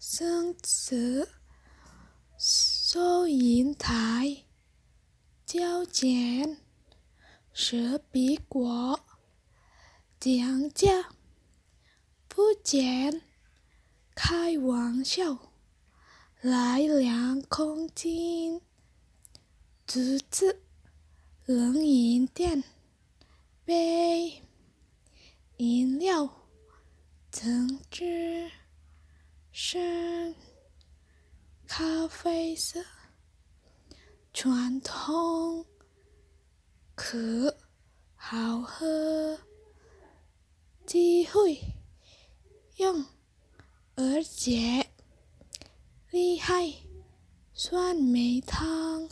生子收银台，交钱，蛇皮果，讲价不减，开玩笑来量公斤，侄子冷饮店杯饮料，橙汁。深咖啡色，传统可好喝，机会用，而且厉害，酸梅汤。